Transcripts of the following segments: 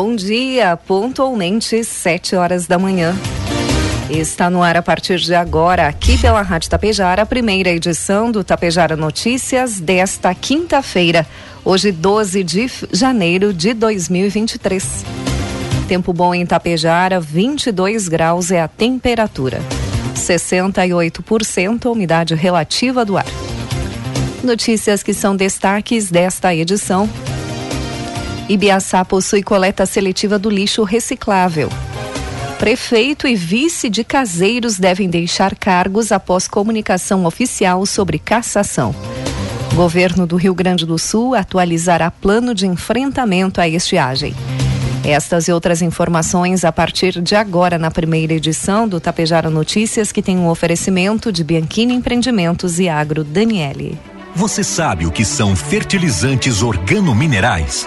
Bom dia, pontualmente sete horas da manhã. Está no ar a partir de agora, aqui pela Rádio Tapejara, a primeira edição do Tapejara Notícias desta quinta-feira, hoje 12 de janeiro de 2023. Tempo bom em Tapejara, 22 graus é a temperatura. 68% a umidade relativa do ar. Notícias que são destaques desta edição. Ibiaçá possui coleta seletiva do lixo reciclável. Prefeito e vice de caseiros devem deixar cargos após comunicação oficial sobre cassação. Governo do Rio Grande do Sul atualizará plano de enfrentamento à estiagem. Estas e outras informações a partir de agora na primeira edição do Tapejara Notícias, que tem um oferecimento de Bianchini Empreendimentos e Agro Daniele. Você sabe o que são fertilizantes organominerais?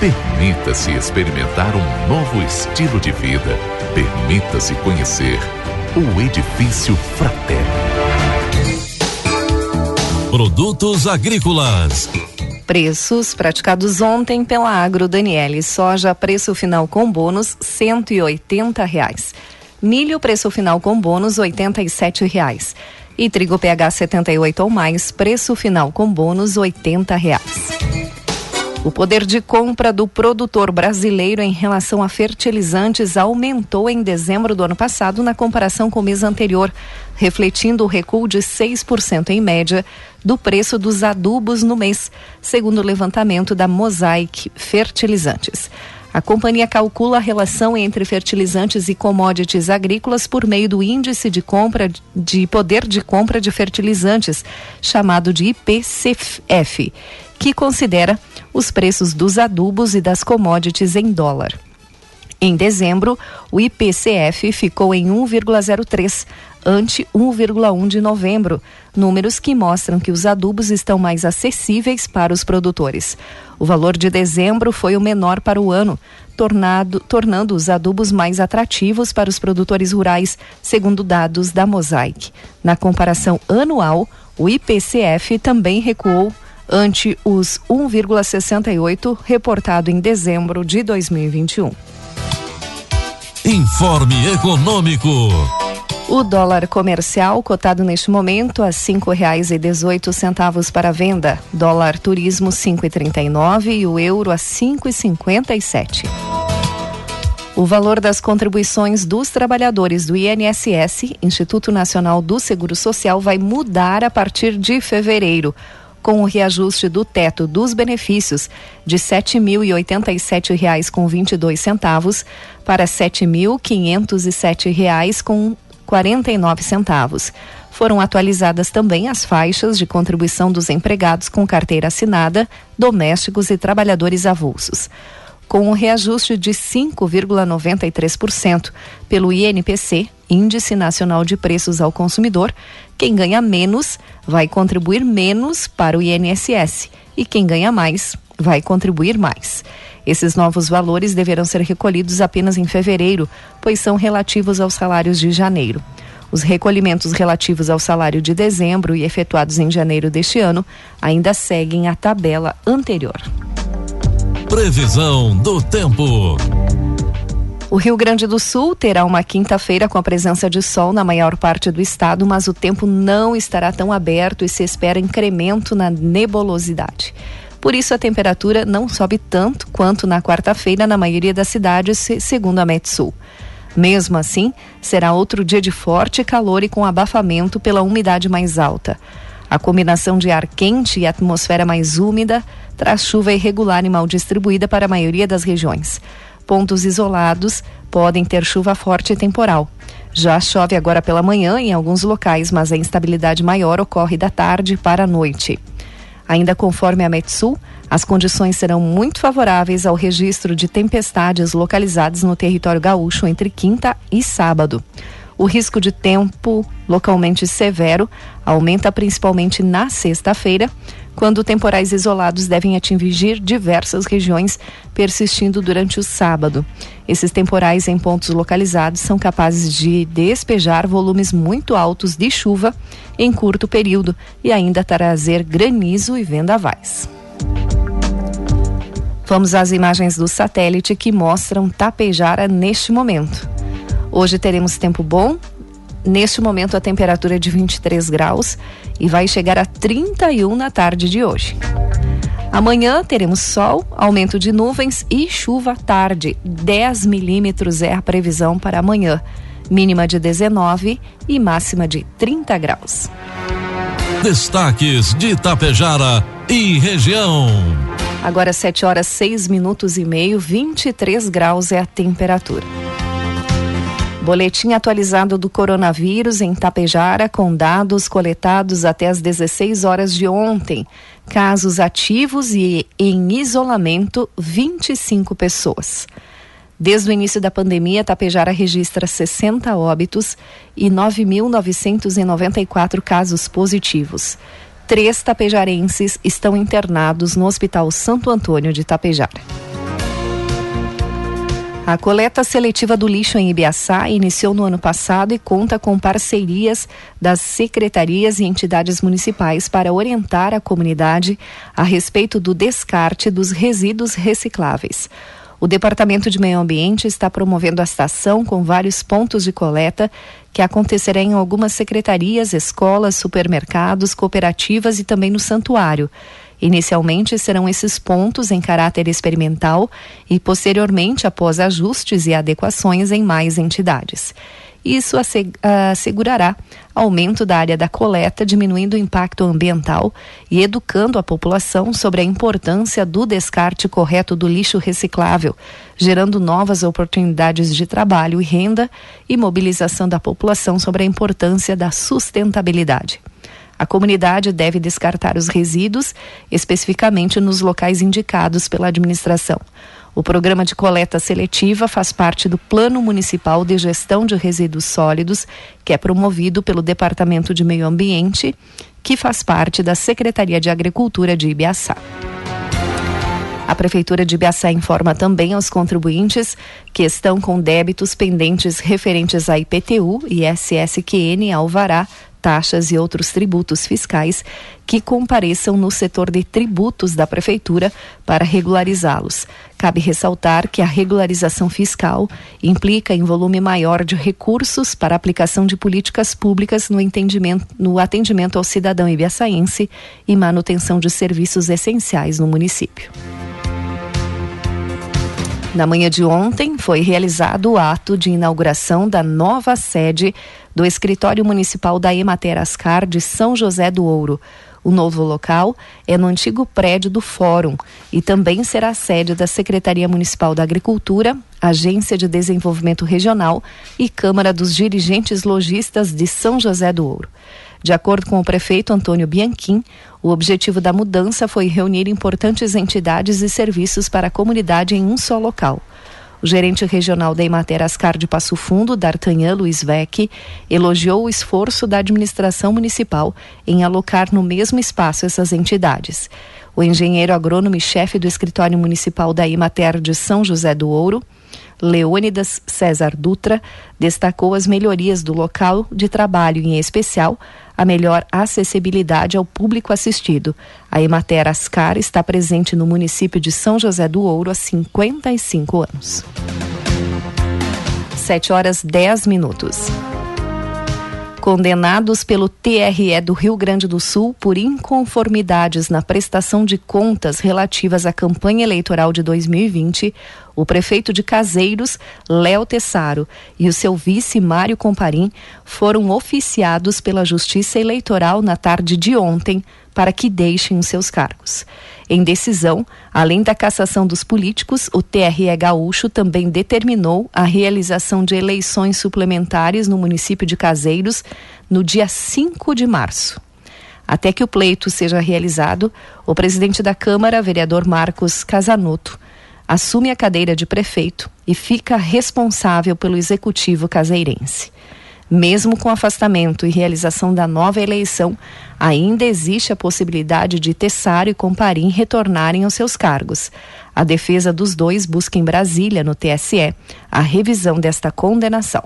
Permita-se experimentar um novo estilo de vida. Permita-se conhecer o Edifício Fraterno. Produtos agrícolas. Preços praticados ontem pela Agro Daniele. Soja, preço final com bônus, R$ reais. Milho, preço final com bônus, R$ reais. E trigo PH 78 ou mais, preço final com bônus, R$ reais. O poder de compra do produtor brasileiro em relação a fertilizantes aumentou em dezembro do ano passado na comparação com o mês anterior, refletindo o recuo de 6% em média do preço dos adubos no mês, segundo o levantamento da Mosaic Fertilizantes. A companhia calcula a relação entre fertilizantes e commodities agrícolas por meio do índice de compra de poder de compra de fertilizantes, chamado de IPCF, que considera os preços dos adubos e das commodities em dólar. Em dezembro, o IPCF ficou em 1,03, ante 1,1 de novembro, números que mostram que os adubos estão mais acessíveis para os produtores. O valor de dezembro foi o menor para o ano, tornado, tornando os adubos mais atrativos para os produtores rurais, segundo dados da Mosaic. Na comparação anual, o IPCF também recuou ante os 1,68 reportado em dezembro de 2021. Informe Econômico. O dólar comercial cotado neste momento a cinco reais e dezoito centavos para venda. Dólar turismo cinco e trinta e nove e o euro a cinco e cinquenta e sete. O valor das contribuições dos trabalhadores do INSS, Instituto Nacional do Seguro Social, vai mudar a partir de fevereiro com o reajuste do teto dos benefícios de R$ 7.087,22 com 22 centavos para R$ 7.507,00 com 49 centavos. Foram atualizadas também as faixas de contribuição dos empregados com carteira assinada, domésticos e trabalhadores avulsos com um reajuste de 5,93% pelo INPC, Índice Nacional de Preços ao Consumidor, quem ganha menos vai contribuir menos para o INSS e quem ganha mais vai contribuir mais. Esses novos valores deverão ser recolhidos apenas em fevereiro, pois são relativos aos salários de janeiro. Os recolhimentos relativos ao salário de dezembro e efetuados em janeiro deste ano ainda seguem a tabela anterior. Previsão do tempo. O Rio Grande do Sul terá uma quinta-feira com a presença de sol na maior parte do estado, mas o tempo não estará tão aberto e se espera incremento na nebulosidade. Por isso, a temperatura não sobe tanto quanto na quarta-feira na maioria das cidades, segundo a Metsul. Mesmo assim, será outro dia de forte calor e com abafamento pela umidade mais alta. A combinação de ar quente e atmosfera mais úmida traz chuva irregular e mal distribuída para a maioria das regiões. Pontos isolados podem ter chuva forte e temporal. Já chove agora pela manhã em alguns locais, mas a instabilidade maior ocorre da tarde para a noite. Ainda conforme a Metsul, as condições serão muito favoráveis ao registro de tempestades localizadas no território gaúcho entre quinta e sábado. O risco de tempo localmente severo aumenta principalmente na sexta-feira, quando temporais isolados devem atingir diversas regiões, persistindo durante o sábado. Esses temporais em pontos localizados são capazes de despejar volumes muito altos de chuva em curto período e ainda trazer granizo e vendavais. Vamos às imagens do satélite que mostram Tapejara neste momento. Hoje teremos tempo bom. Neste momento a temperatura é de 23 graus e vai chegar a 31 na tarde de hoje. Amanhã teremos sol, aumento de nuvens e chuva à tarde. 10 milímetros é a previsão para amanhã. Mínima de 19 e máxima de 30 graus. Destaques de Itapejara e região. Agora 7 horas 6 minutos e meio, 23 graus é a temperatura. Boletim atualizado do coronavírus em Tapejara, com dados coletados até as 16 horas de ontem. Casos ativos e em isolamento, 25 pessoas. Desde o início da pandemia, Tapejara registra 60 óbitos e 9.994 casos positivos. Três tapejarenses estão internados no Hospital Santo Antônio de Tapejara. A coleta seletiva do lixo em Ibiaçá iniciou no ano passado e conta com parcerias das secretarias e entidades municipais para orientar a comunidade a respeito do descarte dos resíduos recicláveis. O Departamento de Meio Ambiente está promovendo a estação com vários pontos de coleta que acontecerá em algumas secretarias, escolas, supermercados, cooperativas e também no santuário. Inicialmente serão esses pontos em caráter experimental e, posteriormente, após ajustes e adequações em mais entidades. Isso assegurará aumento da área da coleta, diminuindo o impacto ambiental e educando a população sobre a importância do descarte correto do lixo reciclável, gerando novas oportunidades de trabalho e renda e mobilização da população sobre a importância da sustentabilidade. A comunidade deve descartar os resíduos, especificamente nos locais indicados pela administração. O programa de coleta seletiva faz parte do Plano Municipal de Gestão de Resíduos Sólidos, que é promovido pelo Departamento de Meio Ambiente, que faz parte da Secretaria de Agricultura de Ibiaçá. A Prefeitura de Ibiaçá informa também aos contribuintes que estão com débitos pendentes referentes a IPTU, ISSQN, Alvará, taxas e outros tributos fiscais que compareçam no setor de tributos da Prefeitura para regularizá-los. Cabe ressaltar que a regularização fiscal implica em volume maior de recursos para aplicação de políticas públicas no, entendimento, no atendimento ao cidadão ibiaçaense e manutenção de serviços essenciais no município. Na manhã de ontem, foi realizado o ato de inauguração da nova sede do Escritório Municipal da Emater Ascar de São José do Ouro. O novo local é no antigo prédio do Fórum e também será sede da Secretaria Municipal da Agricultura, Agência de Desenvolvimento Regional e Câmara dos Dirigentes Logistas de São José do Ouro. De acordo com o prefeito Antônio Bianchim, o objetivo da mudança foi reunir importantes entidades e serviços para a comunidade em um só local. O gerente regional da Emater Ascar de Passo Fundo, D'Artagnan Luiz Vec, elogiou o esforço da administração municipal em alocar no mesmo espaço essas entidades. O engenheiro agrônomo e chefe do escritório municipal da Imater de São José do Ouro, Leônidas César Dutra, destacou as melhorias do local de trabalho, em especial a melhor acessibilidade ao público assistido. A Emater Ascar está presente no município de São José do Ouro há 55 anos. 7 horas 10 minutos condenados pelo TRE do Rio Grande do Sul por inconformidades na prestação de contas relativas à campanha eleitoral de 2020, o prefeito de Caseiros, Léo Tessaro, e o seu vice Mário Comparim foram oficiados pela Justiça Eleitoral na tarde de ontem para que deixem os seus cargos. Em decisão, além da cassação dos políticos, o TRE Gaúcho também determinou a realização de eleições suplementares no município de Caseiros no dia 5 de março. Até que o pleito seja realizado, o presidente da Câmara, vereador Marcos Casanuto, assume a cadeira de prefeito e fica responsável pelo executivo caseirense. Mesmo com afastamento e realização da nova eleição, ainda existe a possibilidade de Tessaro e Comparim retornarem aos seus cargos. A defesa dos dois busca em Brasília, no TSE, a revisão desta condenação.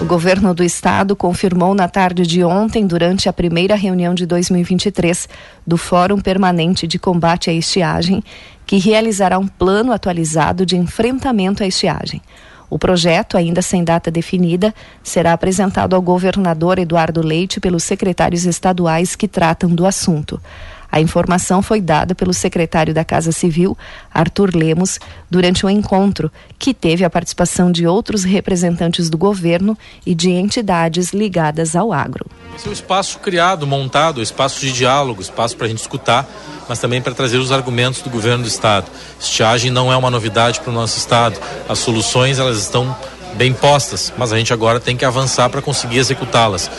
O governo do estado confirmou na tarde de ontem, durante a primeira reunião de 2023 do Fórum Permanente de Combate à Estiagem, que realizará um plano atualizado de enfrentamento à estiagem. O projeto, ainda sem data definida, será apresentado ao governador Eduardo Leite pelos secretários estaduais que tratam do assunto. A informação foi dada pelo secretário da Casa Civil, Arthur Lemos, durante um encontro que teve a participação de outros representantes do governo e de entidades ligadas ao agro. Esse é o espaço criado, montado, espaço de diálogo, espaço para a gente escutar, mas também para trazer os argumentos do governo do estado. Estiagem não é uma novidade para o nosso estado. As soluções elas estão bem postas, mas a gente agora tem que avançar para conseguir executá-las.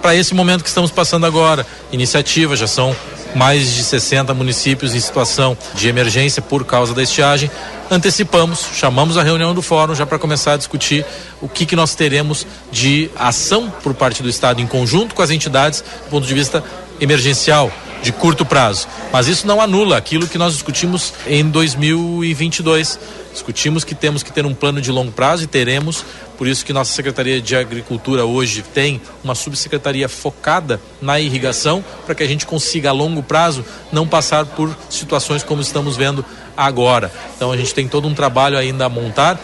Para esse momento que estamos passando agora, iniciativa já são mais de 60 municípios em situação de emergência por causa da estiagem. Antecipamos, chamamos a reunião do fórum já para começar a discutir o que, que nós teremos de ação por parte do Estado em conjunto com as entidades do ponto de vista emergencial de curto prazo. Mas isso não anula aquilo que nós discutimos em 2022. Discutimos que temos que ter um plano de longo prazo e teremos, por isso que nossa Secretaria de Agricultura hoje tem uma subsecretaria focada na irrigação, para que a gente consiga a longo prazo não passar por situações como estamos vendo agora. Então a gente tem todo um trabalho ainda a montar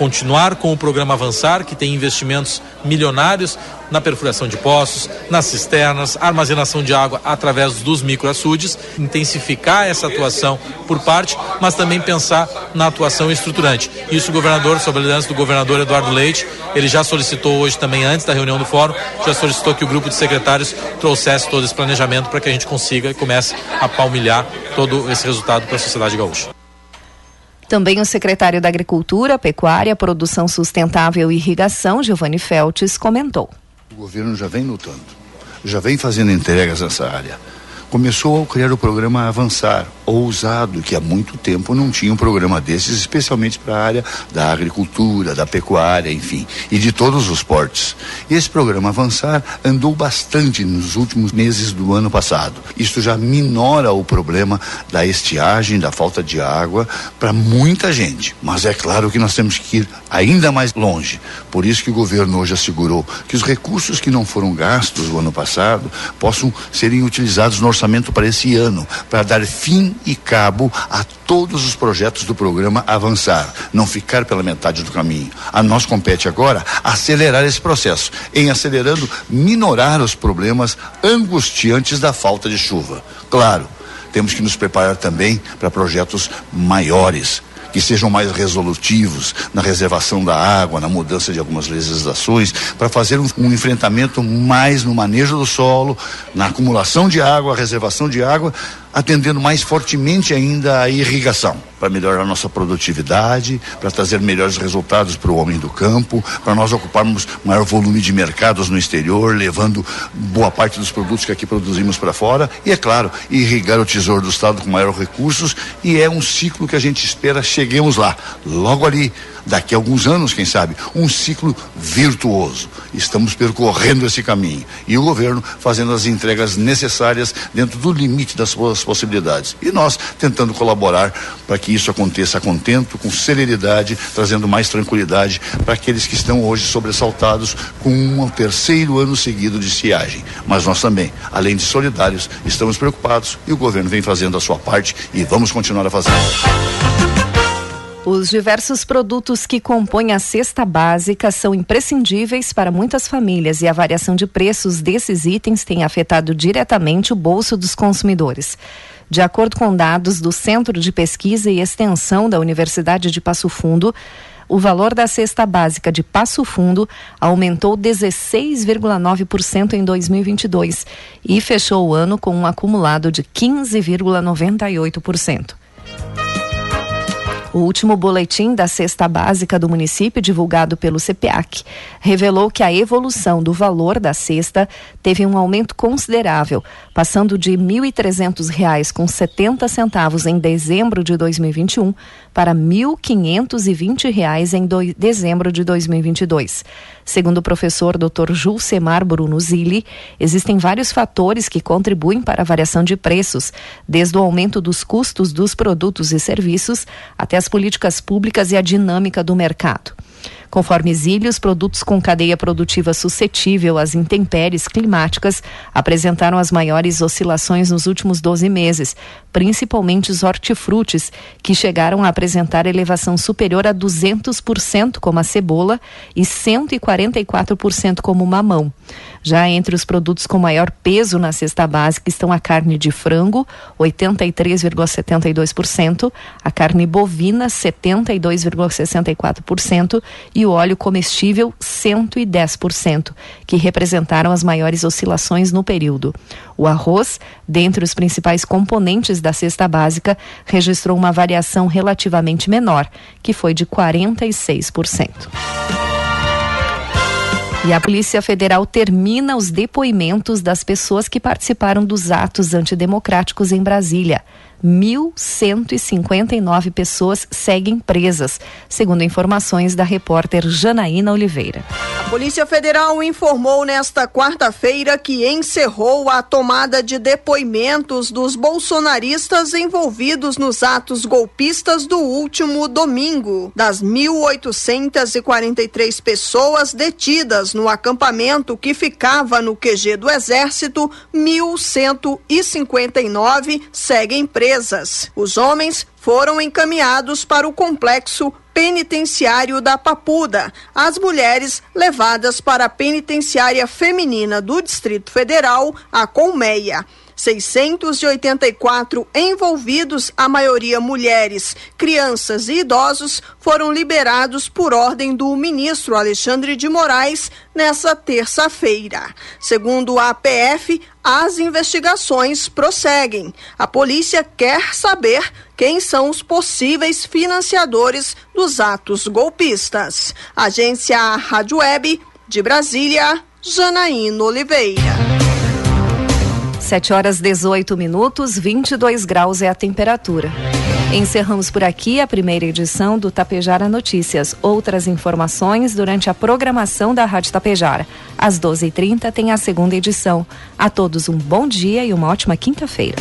continuar com o programa Avançar, que tem investimentos milionários na perfuração de poços, nas cisternas, armazenação de água através dos microaçudes, intensificar essa atuação por parte, mas também pensar na atuação estruturante. Isso o governador, sob a liderança do governador Eduardo Leite, ele já solicitou hoje também, antes da reunião do fórum, já solicitou que o grupo de secretários trouxesse todo esse planejamento para que a gente consiga e comece a palmilhar todo esse resultado para a sociedade gaúcha. Também o secretário da Agricultura, Pecuária, Produção Sustentável e Irrigação, Giovanni Feltes, comentou. O governo já vem lutando, já vem fazendo entregas nessa área começou a criar o programa Avançar, ousado, que há muito tempo não tinha um programa desses, especialmente para a área da agricultura, da pecuária, enfim, e de todos os portes. Esse programa Avançar andou bastante nos últimos meses do ano passado. Isso já minora o problema da estiagem, da falta de água para muita gente. Mas é claro que nós temos que ir ainda mais longe. Por isso que o governo hoje assegurou que os recursos que não foram gastos no ano passado possam serem utilizados no orçamento para esse ano, para dar fim e cabo a todos os projetos do programa Avançar, não ficar pela metade do caminho. A nós compete agora acelerar esse processo, em acelerando, minorar os problemas angustiantes da falta de chuva. Claro, temos que nos preparar também para projetos maiores, que sejam mais resolutivos na reservação da água, na mudança de algumas legislações, para fazer um, um, enfrentamento mais no manejo do solo, na acumulação de água, reservação de água, atendendo mais fortemente ainda a irrigação, para melhorar a nossa produtividade, para trazer melhores resultados para o homem do campo, para nós ocuparmos maior volume de mercados no exterior, levando boa parte dos produtos que aqui produzimos para fora. E, é claro, irrigar o tesouro do Estado com maiores recursos. E é um ciclo que a gente espera cheguemos lá, logo ali, daqui a alguns anos, quem sabe, um ciclo virtuoso. Estamos percorrendo esse caminho e o governo fazendo as entregas necessárias dentro do limite das suas possibilidades. E nós tentando colaborar para que isso aconteça a contento, com celeridade, trazendo mais tranquilidade para aqueles que estão hoje sobressaltados com um terceiro ano seguido de estiagem. Mas nós também, além de solidários, estamos preocupados e o governo vem fazendo a sua parte e vamos continuar a fazer. Os diversos produtos que compõem a cesta básica são imprescindíveis para muitas famílias e a variação de preços desses itens tem afetado diretamente o bolso dos consumidores. De acordo com dados do Centro de Pesquisa e Extensão da Universidade de Passo Fundo, o valor da cesta básica de Passo Fundo aumentou 16,9% em 2022 e fechou o ano com um acumulado de 15,98%. O último boletim da cesta básica do município, divulgado pelo CPAC, revelou que a evolução do valor da cesta teve um aumento considerável, passando de R$ 1.300 com 70 centavos em dezembro de 2021 para R$ 1.520 em do, dezembro de 2022. Segundo o professor Dr. Julcemar Bruno Zilli, existem vários fatores que contribuem para a variação de preços, desde o aumento dos custos dos produtos e serviços até as políticas públicas e a dinâmica do mercado. Conforme Zilli, os produtos com cadeia produtiva suscetível às intempéries climáticas apresentaram as maiores oscilações nos últimos 12 meses, principalmente os hortifrutis, que chegaram a apresentar elevação superior a 200% como a cebola e 144% como o mamão. Já entre os produtos com maior peso na cesta básica estão a carne de frango, 83,72%, a carne bovina, 72,64% e o óleo comestível, 110%, que representaram as maiores oscilações no período. O arroz, dentre os principais componentes da cesta básica, registrou uma variação relativamente menor, que foi de 46%. E a Polícia Federal termina os depoimentos das pessoas que participaram dos atos antidemocráticos em Brasília. 1.159 pessoas seguem presas, segundo informações da repórter Janaína Oliveira. A Polícia Federal informou nesta quarta-feira que encerrou a tomada de depoimentos dos bolsonaristas envolvidos nos atos golpistas do último domingo. Das 1.843 pessoas detidas no acampamento que ficava no QG do Exército, 1.159 seguem presas presas. Os homens foram encaminhados para o complexo penitenciário da Papuda. As mulheres levadas para a penitenciária feminina do Distrito Federal, a Colmeia. 684 envolvidos, a maioria mulheres, crianças e idosos, foram liberados por ordem do ministro Alexandre de Moraes nessa terça-feira. Segundo a APF, as investigações prosseguem. A polícia quer saber quem são os possíveis financiadores dos atos golpistas. Agência Rádio Web de Brasília, Janaína Oliveira. 7 horas 18 minutos, 22 graus é a temperatura. Encerramos por aqui a primeira edição do Tapejara Notícias. Outras informações durante a programação da Rádio Tapejara. Às 12h30 tem a segunda edição. A todos um bom dia e uma ótima quinta-feira.